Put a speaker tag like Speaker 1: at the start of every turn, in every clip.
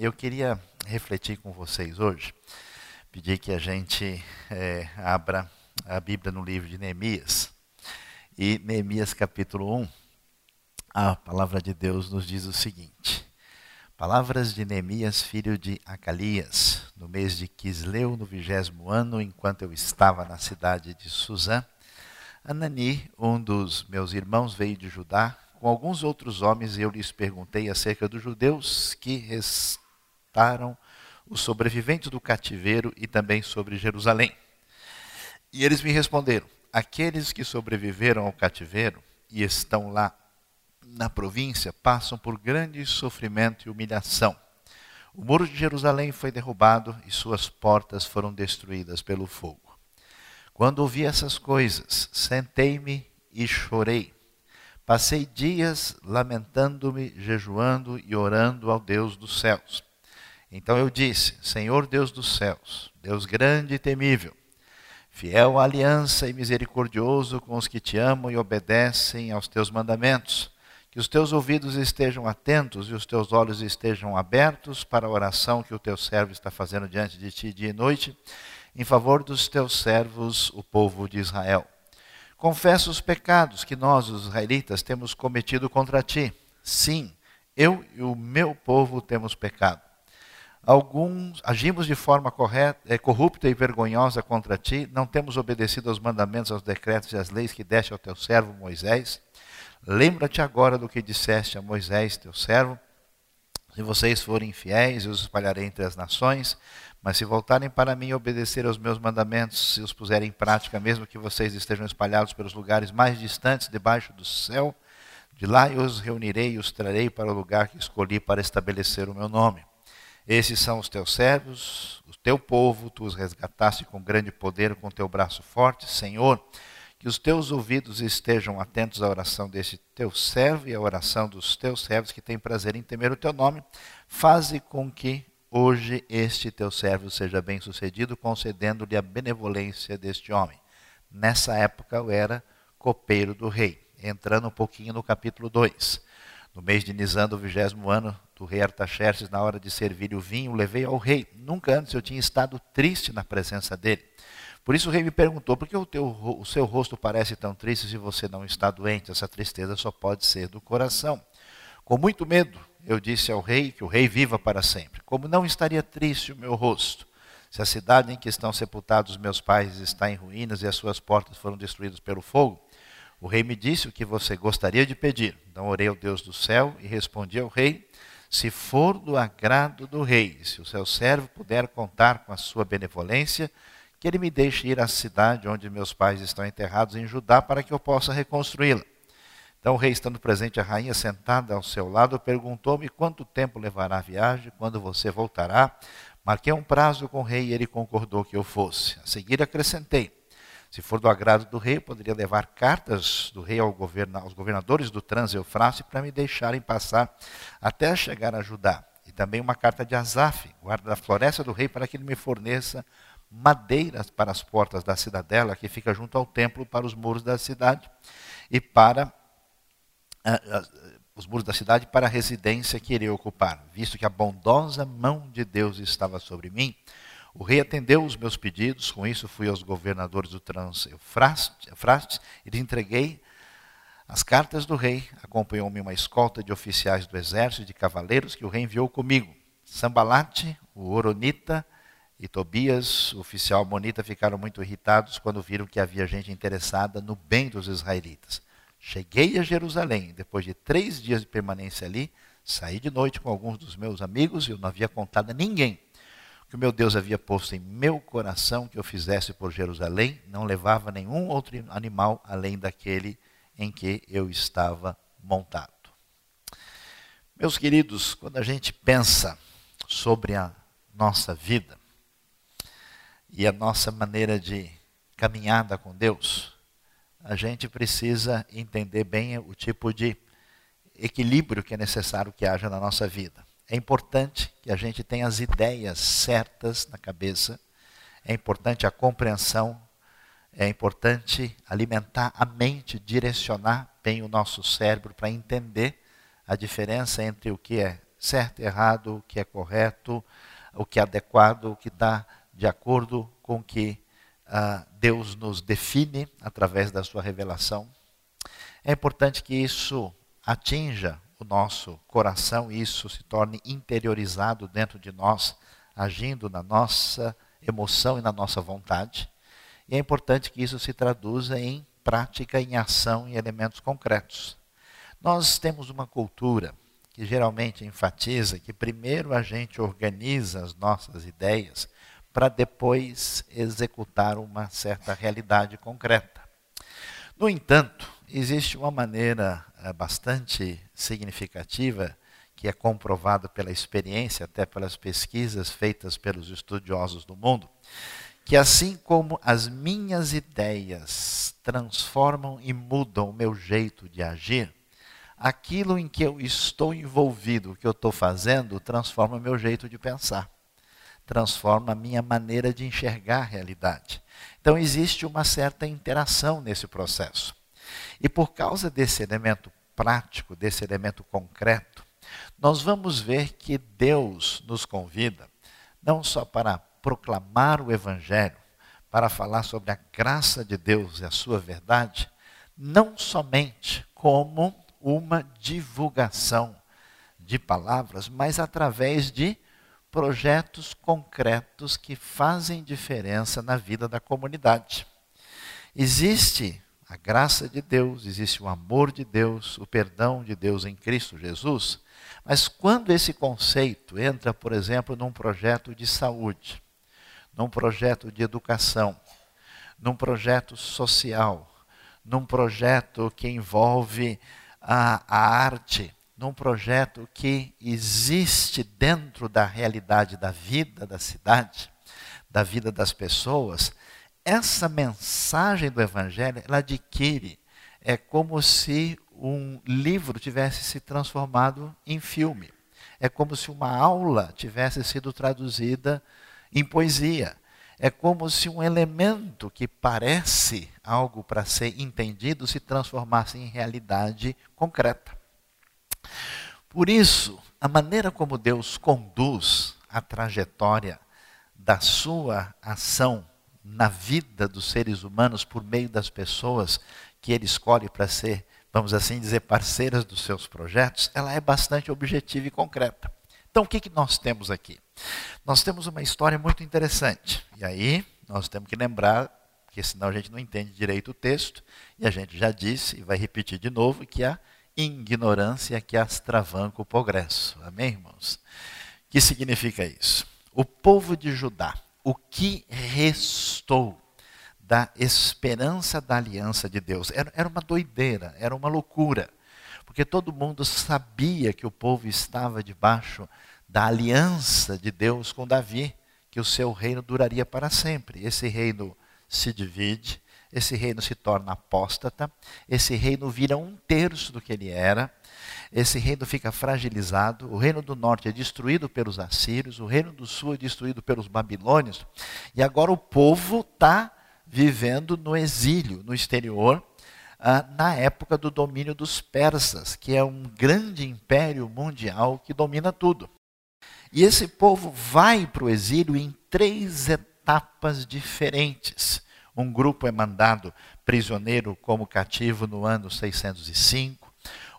Speaker 1: Eu queria refletir com vocês hoje, pedir que a gente é, abra a Bíblia no livro de Neemias. E Neemias capítulo 1, a palavra de Deus nos diz o seguinte: Palavras de Neemias, filho de Acalias, no mês de Quisleu, no vigésimo ano, enquanto eu estava na cidade de Suzã, Anani, um dos meus irmãos, veio de Judá com alguns outros homens e eu lhes perguntei acerca dos judeus que os sobreviventes do cativeiro e também sobre Jerusalém. E eles me responderam: aqueles que sobreviveram ao cativeiro e estão lá na província passam por grande sofrimento e humilhação. O muro de Jerusalém foi derrubado e suas portas foram destruídas pelo fogo. Quando ouvi essas coisas, sentei-me e chorei. Passei dias lamentando-me, jejuando e orando ao Deus dos céus. Então eu disse: Senhor Deus dos céus, Deus grande e temível, fiel à aliança e misericordioso com os que te amam e obedecem aos teus mandamentos, que os teus ouvidos estejam atentos e os teus olhos estejam abertos para a oração que o teu servo está fazendo diante de ti dia e noite, em favor dos teus servos, o povo de Israel. Confessa os pecados que nós, os israelitas, temos cometido contra ti. Sim, eu e o meu povo temos pecado. Alguns agimos de forma correta, é, corrupta e vergonhosa contra ti, não temos obedecido aos mandamentos, aos decretos e às leis que deste ao teu servo Moisés. Lembra-te agora do que disseste a Moisés, teu servo. Se vocês forem fiéis, eu os espalharei entre as nações. Mas se voltarem para mim e obedecer aos meus mandamentos, se os puserem em prática, mesmo que vocês estejam espalhados pelos lugares mais distantes debaixo do céu, de lá eu os reunirei e os trarei para o lugar que escolhi para estabelecer o meu nome. Esses são os teus servos, o teu povo, tu os resgataste com grande poder, com teu braço forte, Senhor. Que os teus ouvidos estejam atentos à oração deste teu servo e à oração dos teus servos que têm prazer em temer o teu nome. Faze com que Hoje este teu servo seja bem sucedido, concedendo-lhe a benevolência deste homem. Nessa época eu era copeiro do rei. Entrando um pouquinho no capítulo 2. No mês de Nisan do vigésimo ano do rei Artaxerxes, na hora de servir o vinho, levei ao rei. Nunca antes eu tinha estado triste na presença dele. Por isso o rei me perguntou: por que o, teu, o seu rosto parece tão triste se você não está doente? Essa tristeza só pode ser do coração. Com muito medo, eu disse ao rei que o rei viva para sempre. Como não estaria triste o meu rosto, se a cidade em que estão sepultados meus pais está em ruínas e as suas portas foram destruídas pelo fogo? O rei me disse o que você gostaria de pedir. Então orei ao Deus do céu e respondi ao rei: Se for do agrado do rei, se o seu servo puder contar com a sua benevolência, que ele me deixe ir à cidade onde meus pais estão enterrados em Judá para que eu possa reconstruí-la. Então o rei, estando presente, a rainha sentada ao seu lado, perguntou-me quanto tempo levará a viagem, quando você voltará. Marquei um prazo com o rei e ele concordou que eu fosse. A seguir acrescentei: se for do agrado do rei, poderia levar cartas do rei ao governa, aos governadores do Trans-Eufrácio para me deixarem passar até chegar a Judá. E também uma carta de Azaf, guarda da floresta do rei, para que ele me forneça madeiras para as portas da cidadela, que fica junto ao templo, para os muros da cidade, e para os muros da cidade para a residência que iria ocupar. Visto que a bondosa mão de Deus estava sobre mim, o rei atendeu os meus pedidos, com isso fui aos governadores do Trans-Eufrates e lhes entreguei as cartas do rei. Acompanhou-me uma escolta de oficiais do exército e de cavaleiros que o rei enviou comigo. Sambalate, o Oronita e Tobias, o oficial monita, ficaram muito irritados quando viram que havia gente interessada no bem dos israelitas. Cheguei a Jerusalém, depois de três dias de permanência ali, saí de noite com alguns dos meus amigos e eu não havia contado a ninguém que o meu Deus havia posto em meu coração que eu fizesse por Jerusalém, não levava nenhum outro animal além daquele em que eu estava montado. Meus queridos, quando a gente pensa sobre a nossa vida e a nossa maneira de caminhada com Deus, a gente precisa entender bem o tipo de equilíbrio que é necessário que haja na nossa vida. É importante que a gente tenha as ideias certas na cabeça, é importante a compreensão, é importante alimentar a mente, direcionar bem o nosso cérebro para entender a diferença entre o que é certo e errado, o que é correto, o que é adequado, o que está de acordo com o que uh, Deus nos define através da sua revelação. É importante que isso atinja o nosso coração e isso se torne interiorizado dentro de nós, agindo na nossa emoção e na nossa vontade. E é importante que isso se traduza em prática, em ação, em elementos concretos. Nós temos uma cultura que geralmente enfatiza que primeiro a gente organiza as nossas ideias para depois executar uma certa realidade concreta. No entanto, existe uma maneira bastante significativa que é comprovada pela experiência, até pelas pesquisas feitas pelos estudiosos do mundo, que assim como as minhas ideias transformam e mudam o meu jeito de agir, aquilo em que eu estou envolvido, o que eu estou fazendo, transforma o meu jeito de pensar, transforma a minha maneira de enxergar a realidade. Então existe uma certa interação nesse processo. E por causa desse elemento prático, desse elemento concreto, nós vamos ver que Deus nos convida não só para proclamar o Evangelho, para falar sobre a graça de Deus e a sua verdade, não somente como uma divulgação de palavras, mas através de projetos concretos que fazem diferença na vida da comunidade. Existe a graça de Deus, existe o amor de Deus, o perdão de Deus em Cristo Jesus, mas quando esse conceito entra, por exemplo, num projeto de saúde, num projeto de educação, num projeto social, num projeto que envolve a, a arte, num projeto que existe dentro da realidade da vida da cidade, da vida das pessoas, essa mensagem do Evangelho, ela adquire, é como se um livro tivesse se transformado em filme. É como se uma aula tivesse sido traduzida em poesia. É como se um elemento que parece algo para ser entendido se transformasse em realidade concreta. Por isso, a maneira como Deus conduz a trajetória da sua ação na vida dos seres humanos por meio das pessoas que ele escolhe para ser, vamos assim dizer, parceiras dos seus projetos, ela é bastante objetiva e concreta. Então, o que, que nós temos aqui? Nós temos uma história muito interessante. E aí, nós temos que lembrar, porque senão a gente não entende direito o texto, e a gente já disse, e vai repetir de novo, que a ignorância que astravanca o progresso. Amém, irmãos? O que significa isso? O povo de Judá, o que restou da esperança da aliança de Deus? Era, era uma doideira, era uma loucura, porque todo mundo sabia que o povo estava debaixo da aliança de Deus com Davi, que o seu reino duraria para sempre. Esse reino se divide, esse reino se torna apóstata, esse reino vira um terço do que ele era, esse reino fica fragilizado, o reino do norte é destruído pelos assírios, o reino do sul é destruído pelos babilônios, e agora o povo está vivendo no exílio, no exterior, ah, na época do domínio dos persas, que é um grande império mundial que domina tudo. E esse povo vai para o exílio em três etapas diferentes. Um grupo é mandado prisioneiro como cativo no ano 605,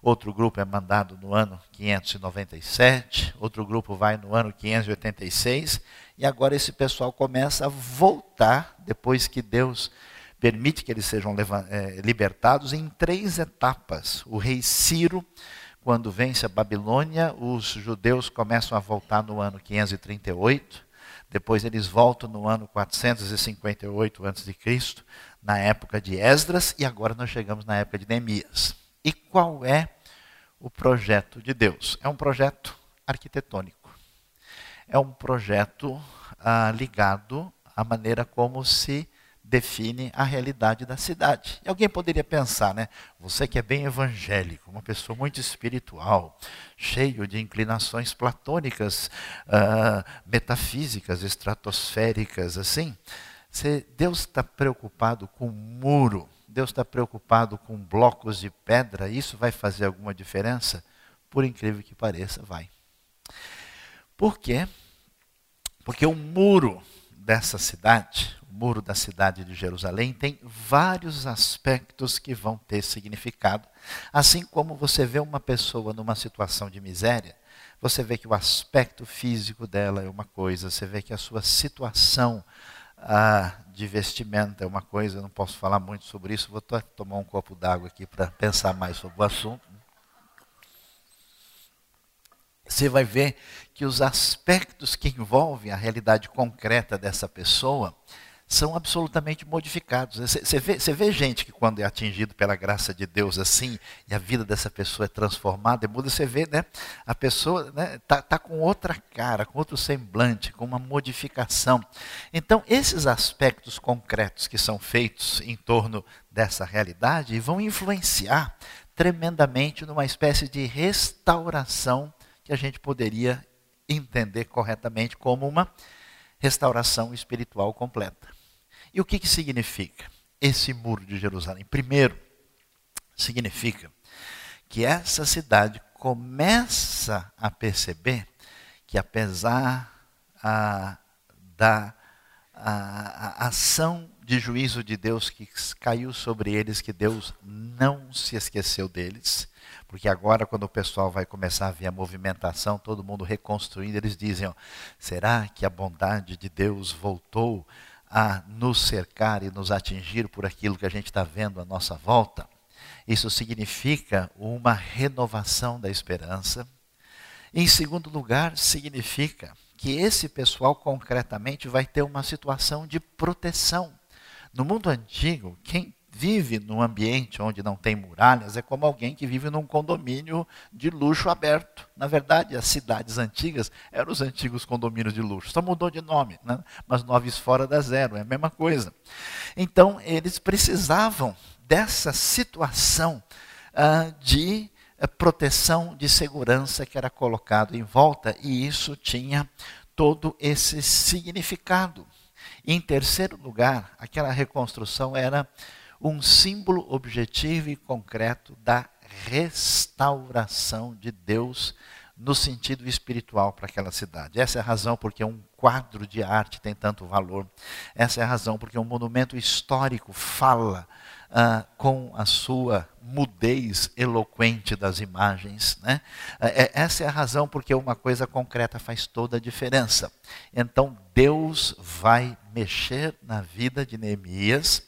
Speaker 1: outro grupo é mandado no ano 597, outro grupo vai no ano 586, e agora esse pessoal começa a voltar, depois que Deus permite que eles sejam eh, libertados, em três etapas. O rei Ciro quando vence a Babilônia, os judeus começam a voltar no ano 538, depois eles voltam no ano 458 a.C., na época de Esdras, e agora nós chegamos na época de Neemias. E qual é o projeto de Deus? É um projeto arquitetônico. É um projeto ah, ligado à maneira como se define a realidade da cidade. E alguém poderia pensar, né? Você que é bem evangélico, uma pessoa muito espiritual, cheio de inclinações platônicas, uh, metafísicas, estratosféricas, assim. Deus está preocupado com o muro, Deus está preocupado com blocos de pedra, isso vai fazer alguma diferença? Por incrível que pareça, vai. Por quê? Porque o muro dessa cidade, o muro da cidade de Jerusalém, tem vários aspectos que vão ter significado. Assim como você vê uma pessoa numa situação de miséria, você vê que o aspecto físico dela é uma coisa, você vê que a sua situação ah, de vestimenta é uma coisa, eu não posso falar muito sobre isso, vou tomar um copo d'água aqui para pensar mais sobre o assunto. Você vai ver que os aspectos que envolvem a realidade concreta dessa pessoa são absolutamente modificados. Você vê, vê gente que quando é atingido pela graça de Deus assim, e a vida dessa pessoa é transformada, é muda, você vê, né? A pessoa né, tá, tá com outra cara, com outro semblante, com uma modificação. Então, esses aspectos concretos que são feitos em torno dessa realidade vão influenciar tremendamente numa espécie de restauração que a gente poderia entender corretamente como uma restauração espiritual completa. E o que, que significa esse muro de Jerusalém? Primeiro, significa que essa cidade começa a perceber que, apesar a, da a, a ação de juízo de Deus que caiu sobre eles, que Deus não se esqueceu deles, porque agora, quando o pessoal vai começar a ver a movimentação, todo mundo reconstruindo, eles dizem: ó, será que a bondade de Deus voltou a nos cercar e nos atingir por aquilo que a gente está vendo à nossa volta, isso significa uma renovação da esperança. Em segundo lugar, significa que esse pessoal concretamente vai ter uma situação de proteção. No mundo antigo, quem vive num ambiente onde não tem muralhas é como alguém que vive num condomínio de luxo aberto. Na verdade, as cidades antigas eram os antigos condomínios de luxo. Só mudou de nome, né? mas noves fora da zero, é a mesma coisa. Então, eles precisavam dessa situação uh, de uh, proteção, de segurança que era colocado em volta, e isso tinha todo esse significado. Em terceiro lugar, aquela reconstrução era um símbolo objetivo e concreto da restauração de Deus no sentido espiritual para aquela cidade. Essa é a razão porque um quadro de arte tem tanto valor. Essa é a razão porque um monumento histórico fala ah, com a sua mudez eloquente das imagens. Né? É, é, essa é a razão porque uma coisa concreta faz toda a diferença. Então Deus vai mexer na vida de Neemias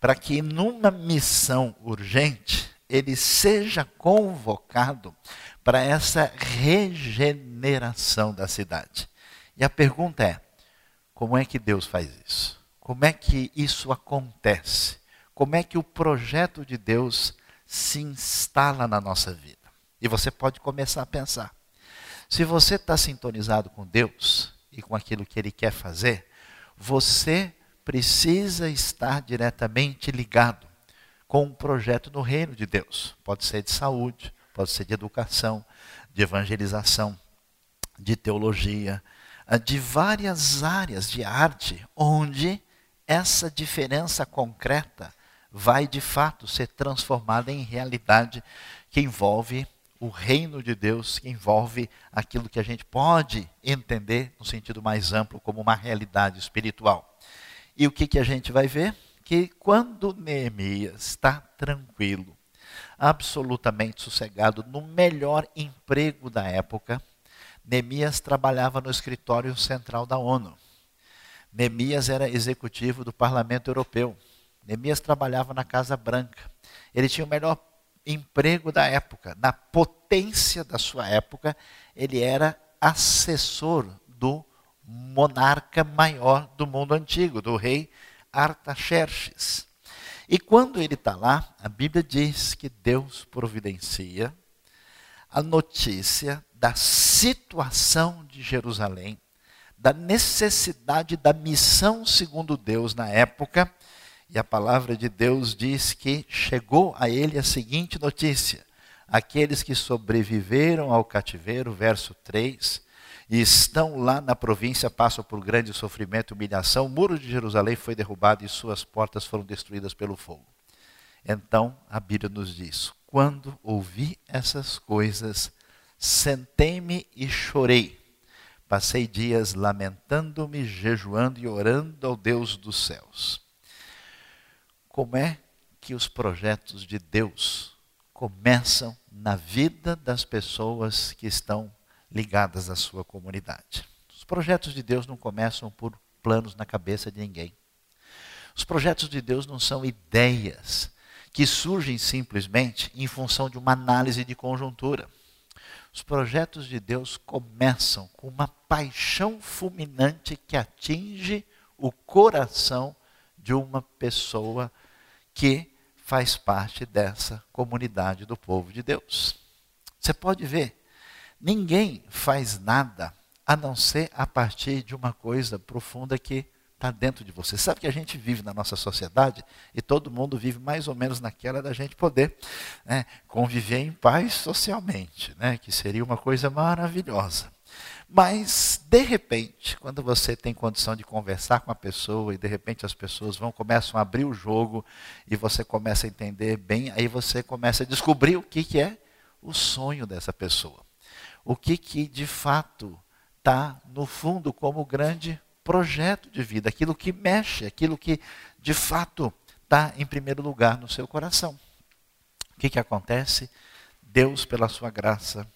Speaker 1: para que numa missão urgente ele seja convocado para essa regeneração da cidade. E a pergunta é: como é que Deus faz isso? Como é que isso acontece? Como é que o projeto de Deus se instala na nossa vida? E você pode começar a pensar. Se você está sintonizado com Deus e com aquilo que Ele quer fazer, você precisa estar diretamente ligado com um projeto no reino de Deus. Pode ser de saúde, pode ser de educação, de evangelização, de teologia, de várias áreas de arte, onde essa diferença concreta vai de fato ser transformada em realidade que envolve o reino de Deus, que envolve aquilo que a gente pode entender no sentido mais amplo como uma realidade espiritual. E o que, que a gente vai ver? Que quando Neemias está tranquilo, absolutamente sossegado, no melhor emprego da época, Neemias trabalhava no escritório central da ONU. Neemias era executivo do Parlamento Europeu. Neemias trabalhava na Casa Branca. Ele tinha o melhor emprego da época. Na potência da sua época, ele era assessor do monarca maior do mundo antigo, do rei Artaxerxes. E quando ele está lá, a Bíblia diz que Deus providencia a notícia da situação de Jerusalém, da necessidade da missão segundo Deus na época, e a palavra de Deus diz que chegou a ele a seguinte notícia: aqueles que sobreviveram ao cativeiro, verso 3, e estão lá na província, passam por grande sofrimento e humilhação. O muro de Jerusalém foi derrubado e suas portas foram destruídas pelo fogo. Então a Bíblia nos diz: quando ouvi essas coisas, Sentei-me e chorei. Passei dias lamentando-me, jejuando e orando ao Deus dos céus. Como é que os projetos de Deus começam na vida das pessoas que estão ligadas à sua comunidade? Os projetos de Deus não começam por planos na cabeça de ninguém. Os projetos de Deus não são ideias que surgem simplesmente em função de uma análise de conjuntura. Os projetos de Deus começam com uma paixão fulminante que atinge o coração de uma pessoa que faz parte dessa comunidade do povo de Deus. Você pode ver, ninguém faz nada a não ser a partir de uma coisa profunda que está dentro de você. Sabe que a gente vive na nossa sociedade e todo mundo vive mais ou menos naquela da gente poder né, conviver em paz socialmente, né, que seria uma coisa maravilhosa. Mas, de repente, quando você tem condição de conversar com a pessoa e de repente as pessoas vão começam a abrir o jogo e você começa a entender bem, aí você começa a descobrir o que, que é o sonho dessa pessoa. O que, que de fato está no fundo como grande projeto de vida, aquilo que mexe, aquilo que de fato está em primeiro lugar no seu coração. O que, que acontece? Deus, pela sua graça,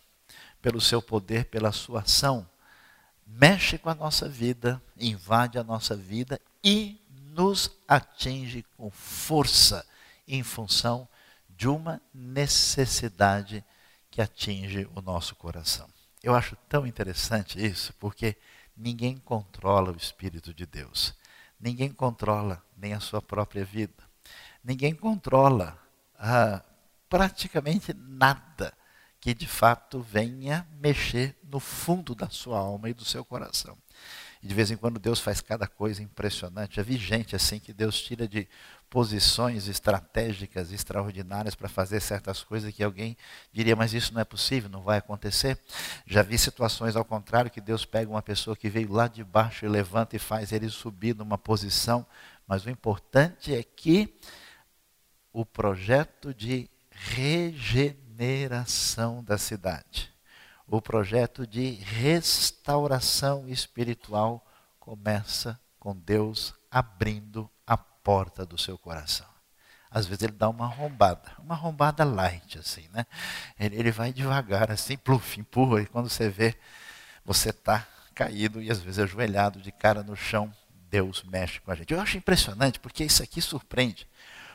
Speaker 1: pelo seu poder, pela sua ação, mexe com a nossa vida, invade a nossa vida e nos atinge com força em função de uma necessidade que atinge o nosso coração. Eu acho tão interessante isso, porque Ninguém controla o Espírito de Deus. Ninguém controla nem a sua própria vida. Ninguém controla ah, praticamente nada que de fato venha mexer no fundo da sua alma e do seu coração. E de vez em quando Deus faz cada coisa impressionante. Já vi gente assim que Deus tira de posições estratégicas extraordinárias para fazer certas coisas que alguém diria, mas isso não é possível, não vai acontecer. Já vi situações ao contrário, que Deus pega uma pessoa que veio lá de baixo e levanta e faz ele subir numa posição, mas o importante é que o projeto de regeneração da cidade, o projeto de restauração espiritual começa com Deus abrindo porta do seu coração. Às vezes ele dá uma arrombada, uma arrombada light, assim, né? Ele, ele vai devagar, assim, pluf, empurra, e quando você vê, você está caído e às vezes ajoelhado, de cara no chão, Deus mexe com a gente. Eu acho impressionante, porque isso aqui surpreende.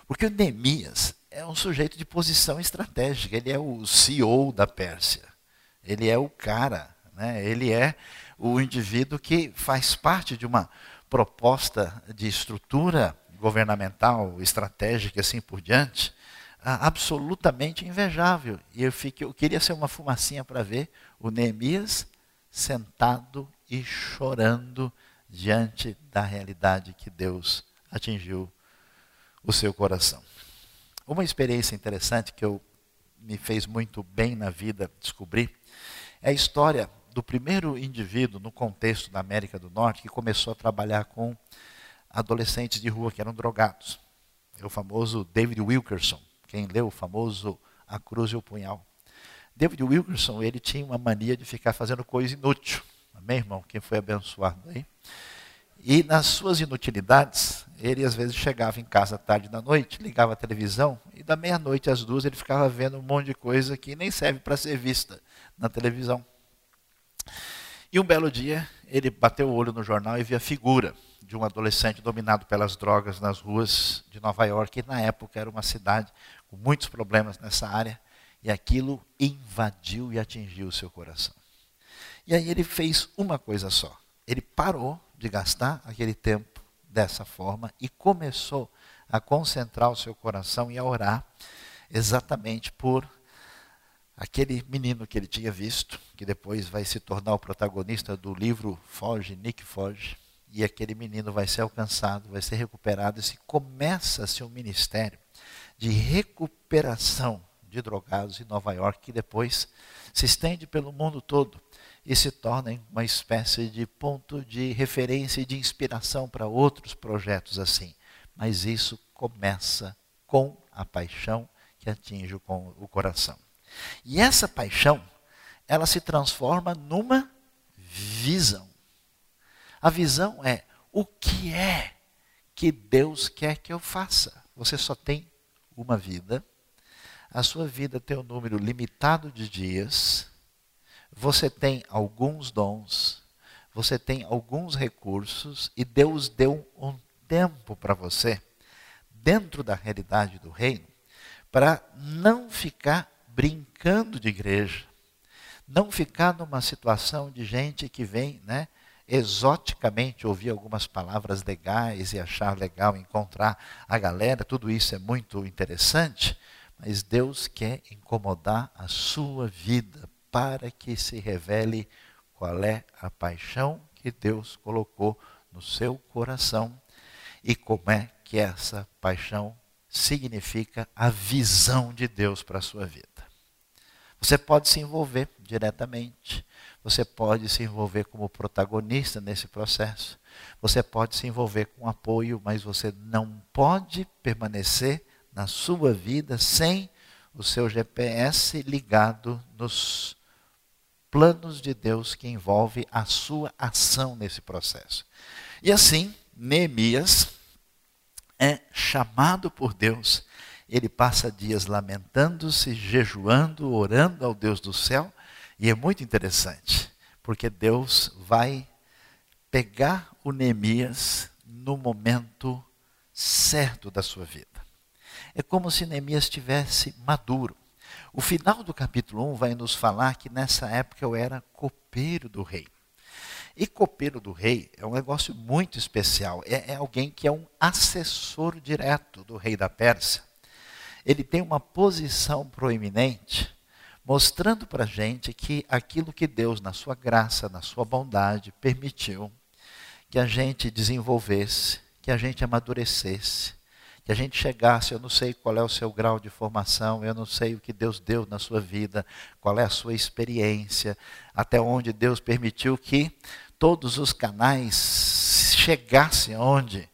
Speaker 1: Porque o Neemias é um sujeito de posição estratégica, ele é o CEO da Pérsia, ele é o cara, né? ele é o indivíduo que faz parte de uma proposta de estrutura governamental, estratégica e assim por diante, absolutamente invejável. E eu, fiquei, eu queria ser uma fumacinha para ver o Neemias sentado e chorando diante da realidade que Deus atingiu o seu coração. Uma experiência interessante que eu me fez muito bem na vida descobrir é a história do primeiro indivíduo no contexto da América do Norte que começou a trabalhar com adolescentes de rua que eram drogados. É o famoso David Wilkerson, quem leu o famoso A Cruz e o Punhal. David Wilkerson, ele tinha uma mania de ficar fazendo coisa inútil. Amém, irmão? Quem foi abençoado aí? E nas suas inutilidades, ele às vezes chegava em casa tarde da noite, ligava a televisão, e da meia-noite às duas ele ficava vendo um monte de coisa que nem serve para ser vista na televisão. E um belo dia, ele bateu o olho no jornal e viu a figura de um adolescente dominado pelas drogas nas ruas de Nova York, que na época era uma cidade com muitos problemas nessa área, e aquilo invadiu e atingiu o seu coração. E aí ele fez uma coisa só. Ele parou de gastar aquele tempo dessa forma e começou a concentrar o seu coração e a orar exatamente por aquele menino que ele tinha visto, que depois vai se tornar o protagonista do livro Foge, Nick Foge e aquele menino vai ser alcançado, vai ser recuperado. E se começa-se um ministério de recuperação de drogados em Nova York, que depois se estende pelo mundo todo e se torna uma espécie de ponto de referência e de inspiração para outros projetos assim. Mas isso começa com a paixão que atinge o coração. E essa paixão ela se transforma numa visão. A visão é o que é que Deus quer que eu faça. Você só tem uma vida, a sua vida tem um número limitado de dias, você tem alguns dons, você tem alguns recursos e Deus deu um tempo para você, dentro da realidade do reino, para não ficar brincando de igreja, não ficar numa situação de gente que vem, né, exoticamente ouvir algumas palavras legais e achar legal encontrar a galera, tudo isso é muito interessante, mas Deus quer incomodar a sua vida para que se revele qual é a paixão que Deus colocou no seu coração e como é que essa paixão significa a visão de Deus para a sua vida. Você pode se envolver diretamente, você pode se envolver como protagonista nesse processo, você pode se envolver com apoio, mas você não pode permanecer na sua vida sem o seu GPS ligado nos planos de Deus que envolve a sua ação nesse processo. E assim, Neemias é chamado por Deus ele passa dias lamentando-se, jejuando, orando ao Deus do céu, e é muito interessante, porque Deus vai pegar o Neemias no momento certo da sua vida. É como se Neemias estivesse maduro. O final do capítulo 1 vai nos falar que nessa época eu era copeiro do rei. E copeiro do rei é um negócio muito especial. É, é alguém que é um assessor direto do rei da Pérsia ele tem uma posição proeminente, mostrando para a gente que aquilo que Deus, na sua graça, na sua bondade, permitiu que a gente desenvolvesse, que a gente amadurecesse, que a gente chegasse, eu não sei qual é o seu grau de formação, eu não sei o que Deus deu na sua vida, qual é a sua experiência, até onde Deus permitiu que todos os canais chegassem onde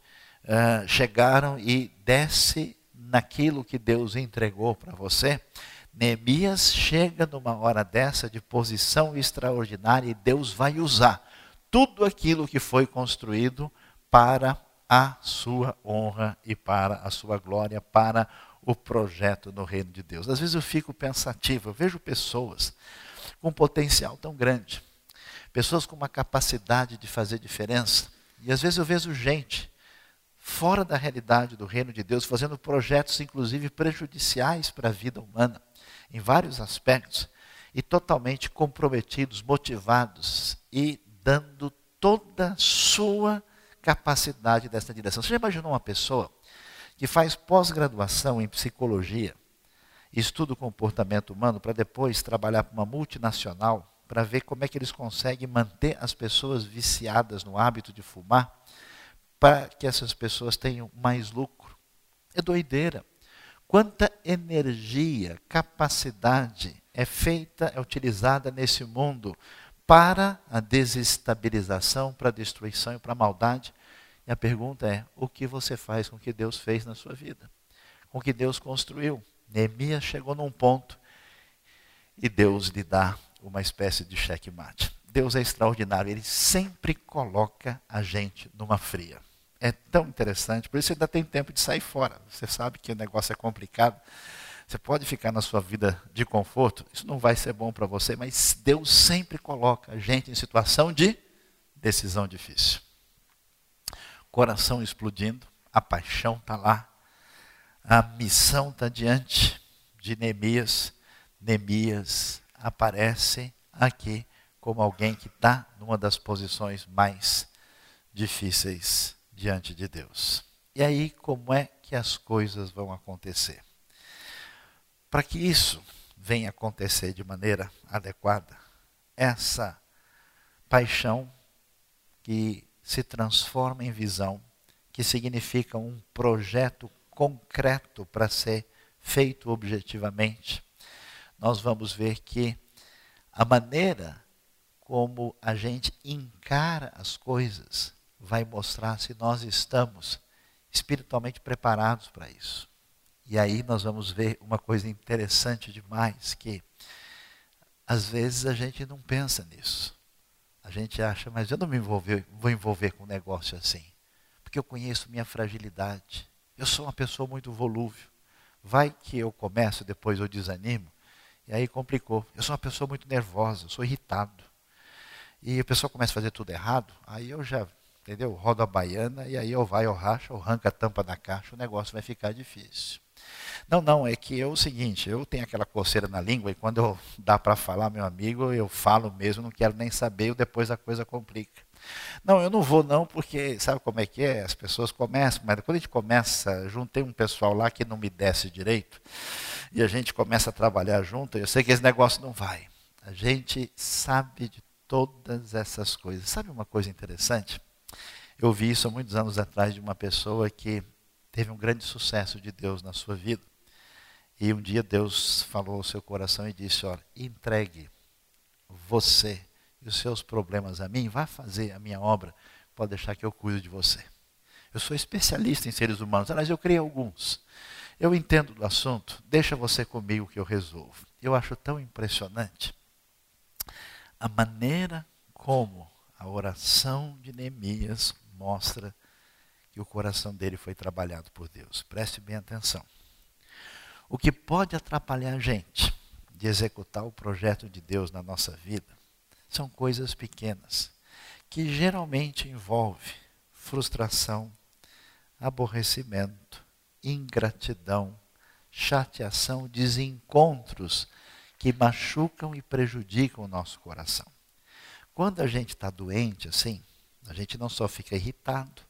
Speaker 1: uh, chegaram e desse naquilo que Deus entregou para você, Neemias chega numa hora dessa de posição extraordinária e Deus vai usar tudo aquilo que foi construído para a sua honra e para a sua glória, para o projeto no reino de Deus. Às vezes eu fico pensativo, eu vejo pessoas com um potencial tão grande, pessoas com uma capacidade de fazer diferença, e às vezes eu vejo gente fora da realidade do reino de Deus, fazendo projetos, inclusive, prejudiciais para a vida humana, em vários aspectos, e totalmente comprometidos, motivados e dando toda a sua capacidade dessa direção. Você já imaginou uma pessoa que faz pós-graduação em psicologia, estuda o comportamento humano, para depois trabalhar para uma multinacional, para ver como é que eles conseguem manter as pessoas viciadas no hábito de fumar? para que essas pessoas tenham mais lucro. É doideira. Quanta energia, capacidade é feita, é utilizada nesse mundo para a desestabilização, para a destruição e para a maldade. E a pergunta é: o que você faz com o que Deus fez na sua vida? Com o que Deus construiu? Neemias chegou num ponto e Deus lhe dá uma espécie de checkmate. Deus é extraordinário, ele sempre coloca a gente numa fria é tão interessante, por isso ainda tem tempo de sair fora. Você sabe que o negócio é complicado. Você pode ficar na sua vida de conforto, isso não vai ser bom para você, mas Deus sempre coloca a gente em situação de decisão difícil. Coração explodindo, a paixão está lá, a missão está diante de Neemias. Neemias aparece aqui como alguém que está numa das posições mais difíceis diante de Deus. E aí, como é que as coisas vão acontecer? Para que isso venha acontecer de maneira adequada, essa paixão que se transforma em visão, que significa um projeto concreto para ser feito objetivamente, nós vamos ver que a maneira como a gente encara as coisas vai mostrar se nós estamos espiritualmente preparados para isso. E aí nós vamos ver uma coisa interessante demais, que Às vezes a gente não pensa nisso. A gente acha, mas eu não me envolver, vou envolver com um negócio assim. Porque eu conheço minha fragilidade. Eu sou uma pessoa muito volúvel. Vai que eu começo, depois eu desanimo. E aí complicou. Eu sou uma pessoa muito nervosa, eu sou irritado. E a pessoa começa a fazer tudo errado, aí eu já, entendeu? Rodo a baiana e aí eu vai, eu racho, eu arranco a tampa da caixa, o negócio vai ficar difícil. Não, não, é que é o seguinte, eu tenho aquela coceira na língua e quando eu dá para falar, meu amigo, eu falo mesmo, não quero nem saber, e depois a coisa complica. Não, eu não vou não, porque sabe como é que é? As pessoas começam, mas quando a gente começa, juntei um pessoal lá que não me desce direito, e a gente começa a trabalhar junto, eu sei que esse negócio não vai. A gente sabe de todas essas coisas. Sabe uma coisa interessante? Eu vi isso há muitos anos atrás de uma pessoa que teve um grande sucesso de Deus na sua vida. E um dia Deus falou ao seu coração e disse: Olha, entregue você e os seus problemas a mim, vá fazer a minha obra, pode deixar que eu cuido de você. Eu sou especialista em seres humanos, aliás, eu criei alguns. Eu entendo do assunto, deixa você comigo que eu resolvo. Eu acho tão impressionante a maneira como a oração de Neemias mostra que o coração dele foi trabalhado por Deus. Preste bem atenção. O que pode atrapalhar a gente de executar o projeto de Deus na nossa vida são coisas pequenas, que geralmente envolve frustração, aborrecimento, ingratidão, chateação, desencontros que machucam e prejudicam o nosso coração. Quando a gente está doente assim, a gente não só fica irritado,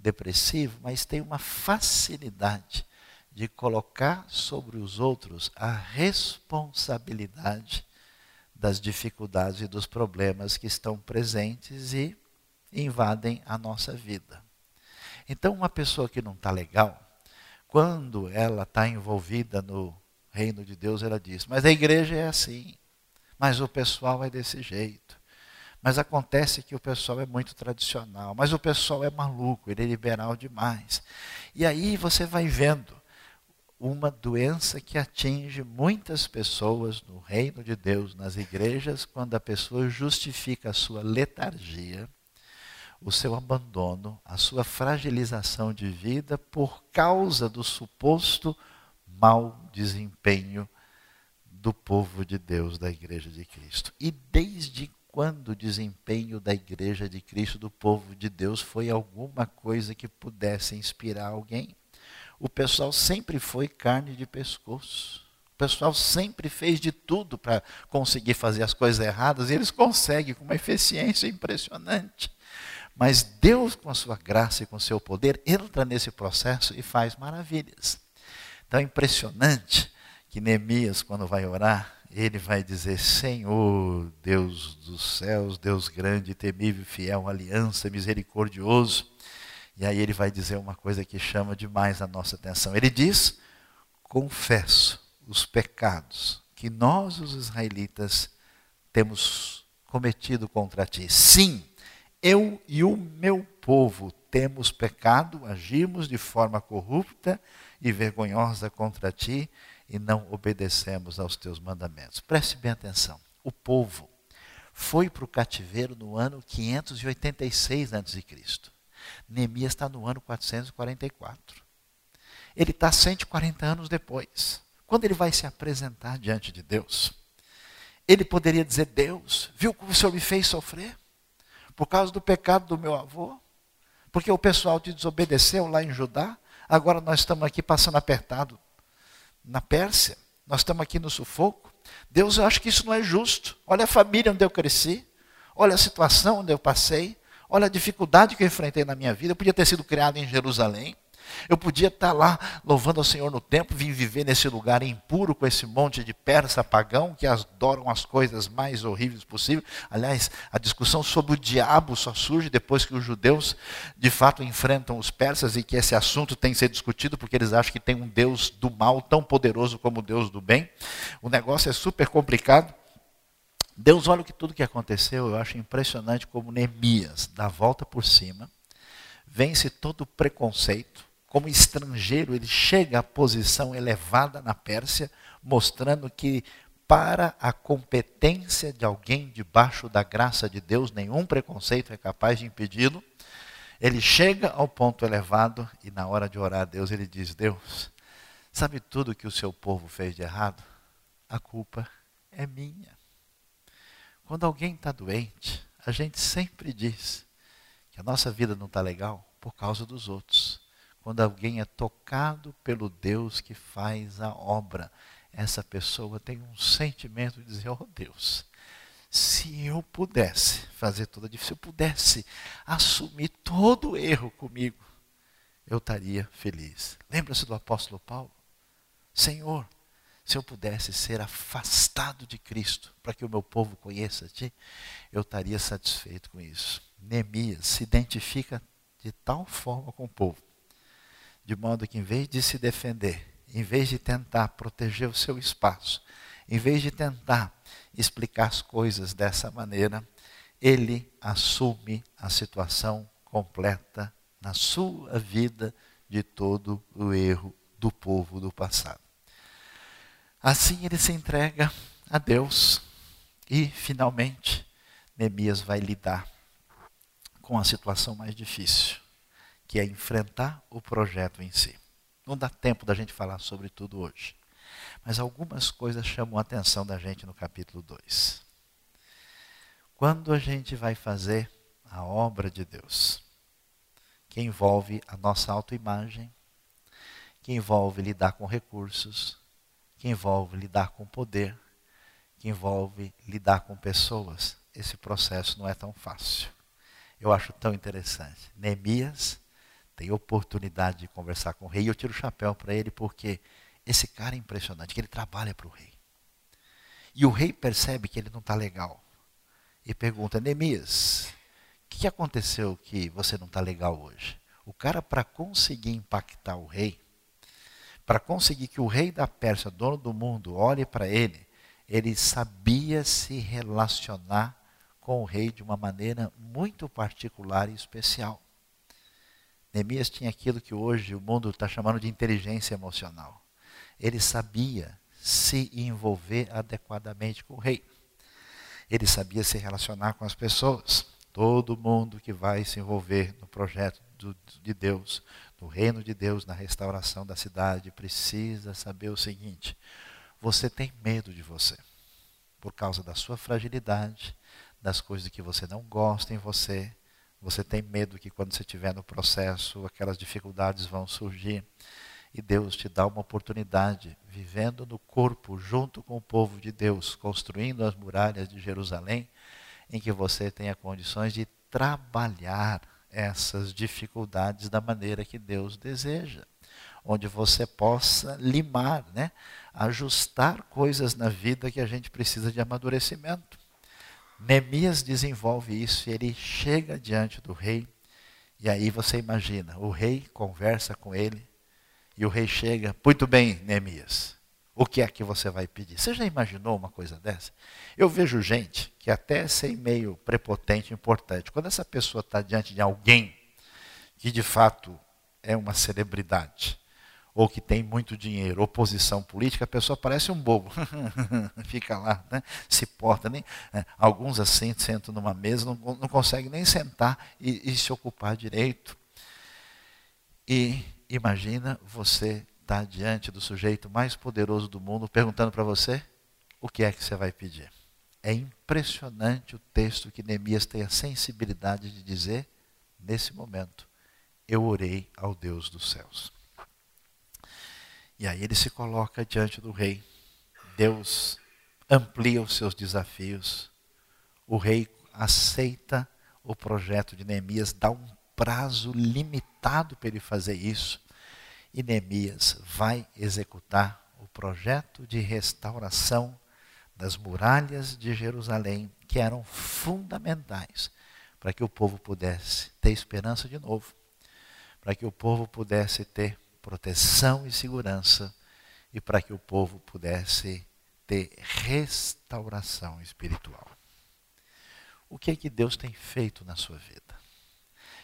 Speaker 1: depressivo, mas tem uma facilidade de colocar sobre os outros a responsabilidade das dificuldades e dos problemas que estão presentes e invadem a nossa vida. Então, uma pessoa que não está legal, quando ela está envolvida no reino de Deus, ela diz: Mas a igreja é assim, mas o pessoal é desse jeito. Mas acontece que o pessoal é muito tradicional, mas o pessoal é maluco, ele é liberal demais. E aí você vai vendo uma doença que atinge muitas pessoas no reino de Deus, nas igrejas, quando a pessoa justifica a sua letargia, o seu abandono, a sua fragilização de vida por causa do suposto mau desempenho do povo de Deus, da Igreja de Cristo. E desde quando o desempenho da Igreja de Cristo, do povo de Deus, foi alguma coisa que pudesse inspirar alguém? O pessoal sempre foi carne de pescoço. O pessoal sempre fez de tudo para conseguir fazer as coisas erradas e eles conseguem com uma eficiência impressionante. Mas Deus, com a sua graça e com o seu poder, entra nesse processo e faz maravilhas. Então é impressionante que Neemias, quando vai orar, ele vai dizer: Senhor, Deus dos céus, Deus grande, temível, fiel, aliança, misericordioso. E aí ele vai dizer uma coisa que chama demais a nossa atenção. Ele diz: Confesso os pecados que nós, os israelitas, temos cometido contra ti. Sim, eu e o meu povo temos pecado, agimos de forma corrupta e vergonhosa contra ti e não obedecemos aos teus mandamentos. Preste bem atenção. O povo foi para o cativeiro no ano 586 a.C. Neemias está no ano 444. Ele está 140 anos depois. Quando ele vai se apresentar diante de Deus, ele poderia dizer: Deus, viu como o Senhor me fez sofrer? Por causa do pecado do meu avô? Porque o pessoal te desobedeceu lá em Judá? Agora nós estamos aqui passando apertado na Pérsia, nós estamos aqui no sufoco. Deus, eu acho que isso não é justo. Olha a família onde eu cresci, olha a situação onde eu passei, olha a dificuldade que eu enfrentei na minha vida. Eu podia ter sido criado em Jerusalém, eu podia estar lá louvando ao Senhor no templo, vim viver nesse lugar impuro com esse monte de persa pagão que adoram as coisas mais horríveis possível. Aliás, a discussão sobre o diabo só surge depois que os judeus de fato enfrentam os persas e que esse assunto tem que ser discutido porque eles acham que tem um Deus do mal tão poderoso como o Deus do bem. O negócio é super complicado. Deus olha que tudo que aconteceu, eu acho impressionante como Neemias dá a volta por cima, vence todo o preconceito, como estrangeiro, ele chega à posição elevada na Pérsia, mostrando que para a competência de alguém debaixo da graça de Deus, nenhum preconceito é capaz de impedi-lo. Ele chega ao ponto elevado e na hora de orar a Deus, ele diz: Deus, sabe tudo que o seu povo fez de errado? A culpa é minha. Quando alguém está doente, a gente sempre diz que a nossa vida não está legal por causa dos outros. Quando alguém é tocado pelo Deus que faz a obra, essa pessoa tem um sentimento de dizer: Oh Deus, se eu pudesse fazer toda a se eu pudesse assumir todo o erro comigo, eu estaria feliz. Lembra-se do apóstolo Paulo? Senhor, se eu pudesse ser afastado de Cristo para que o meu povo conheça Ti, eu estaria satisfeito com isso. Neemias se identifica de tal forma com o povo, de modo que em vez de se defender, em vez de tentar proteger o seu espaço, em vez de tentar explicar as coisas dessa maneira, ele assume a situação completa na sua vida de todo o erro do povo do passado. Assim ele se entrega a Deus e, finalmente, Neemias vai lidar com a situação mais difícil, que é enfrentar o projeto em si. Não dá tempo da gente falar sobre tudo hoje. Mas algumas coisas chamam a atenção da gente no capítulo 2. Quando a gente vai fazer a obra de Deus, que envolve a nossa autoimagem, que envolve lidar com recursos, que envolve lidar com poder, que envolve lidar com pessoas, esse processo não é tão fácil. Eu acho tão interessante. Neemias tem oportunidade de conversar com o rei, e eu tiro o chapéu para ele porque esse cara é impressionante, que ele trabalha para o rei. E o rei percebe que ele não está legal. E pergunta, Neemias, o que aconteceu que você não está legal hoje? O cara, para conseguir impactar o rei, para conseguir que o rei da Pérsia, dono do mundo, olhe para ele, ele sabia se relacionar com o rei de uma maneira muito particular e especial. Neemias tinha aquilo que hoje o mundo está chamando de inteligência emocional. Ele sabia se envolver adequadamente com o rei. Ele sabia se relacionar com as pessoas. Todo mundo que vai se envolver no projeto do, de Deus, no reino de Deus, na restauração da cidade, precisa saber o seguinte: você tem medo de você, por causa da sua fragilidade, das coisas que você não gosta em você, você tem medo que quando você estiver no processo, aquelas dificuldades vão surgir. E Deus te dá uma oportunidade, vivendo no corpo, junto com o povo de Deus, construindo as muralhas de Jerusalém, em que você tenha condições de trabalhar essas dificuldades da maneira que Deus deseja. Onde você possa limar, né? ajustar coisas na vida que a gente precisa de amadurecimento. Neemias desenvolve isso ele chega diante do rei. E aí você imagina, o rei conversa com ele e o rei chega, muito bem, Neemias, o que é que você vai pedir? Você já imaginou uma coisa dessa? Eu vejo gente que até sem meio prepotente, importante, quando essa pessoa está diante de alguém que de fato é uma celebridade, ou que tem muito dinheiro, oposição política, a pessoa parece um bobo. Fica lá, né? se porta. Nem, né? Alguns assim sentam numa mesa, não, não conseguem nem sentar e, e se ocupar direito. E imagina você estar tá diante do sujeito mais poderoso do mundo, perguntando para você o que é que você vai pedir. É impressionante o texto que Neemias tem a sensibilidade de dizer, nesse momento, eu orei ao Deus dos céus. E aí ele se coloca diante do rei. Deus amplia os seus desafios. O rei aceita o projeto de Neemias, dá um prazo limitado para ele fazer isso. E Neemias vai executar o projeto de restauração das muralhas de Jerusalém, que eram fundamentais para que o povo pudesse ter esperança de novo, para que o povo pudesse ter proteção e segurança e para que o povo pudesse ter restauração espiritual. O que é que Deus tem feito na sua vida?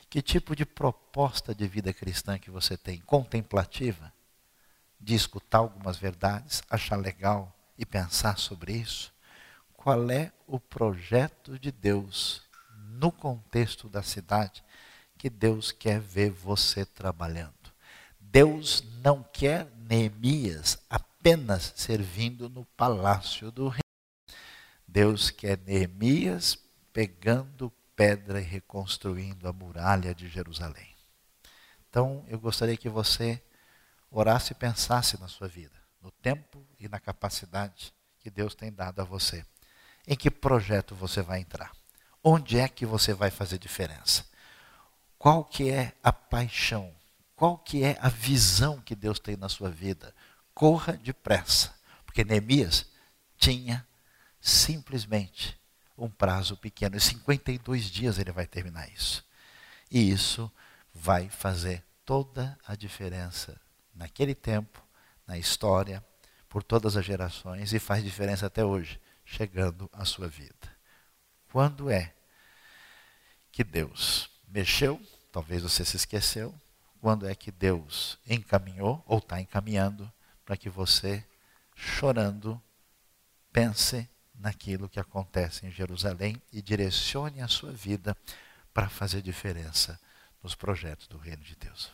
Speaker 1: Que tipo de proposta de vida cristã que você tem? Contemplativa? De escutar algumas verdades, achar legal e pensar sobre isso? Qual é o projeto de Deus no contexto da cidade que Deus quer ver você trabalhando? Deus não quer Neemias apenas servindo no palácio do rei. Deus quer Neemias pegando pedra e reconstruindo a muralha de Jerusalém. Então, eu gostaria que você orasse e pensasse na sua vida, no tempo e na capacidade que Deus tem dado a você. Em que projeto você vai entrar? Onde é que você vai fazer diferença? Qual que é a paixão? Qual que é a visão que Deus tem na sua vida? Corra depressa, porque Neemias tinha simplesmente um prazo pequeno. Em 52 dias ele vai terminar isso. E isso vai fazer toda a diferença naquele tempo, na história, por todas as gerações e faz diferença até hoje, chegando à sua vida. Quando é que Deus mexeu? Talvez você se esqueceu. Quando é que Deus encaminhou ou está encaminhando para que você, chorando, pense naquilo que acontece em Jerusalém e direcione a sua vida para fazer diferença nos projetos do reino de Deus.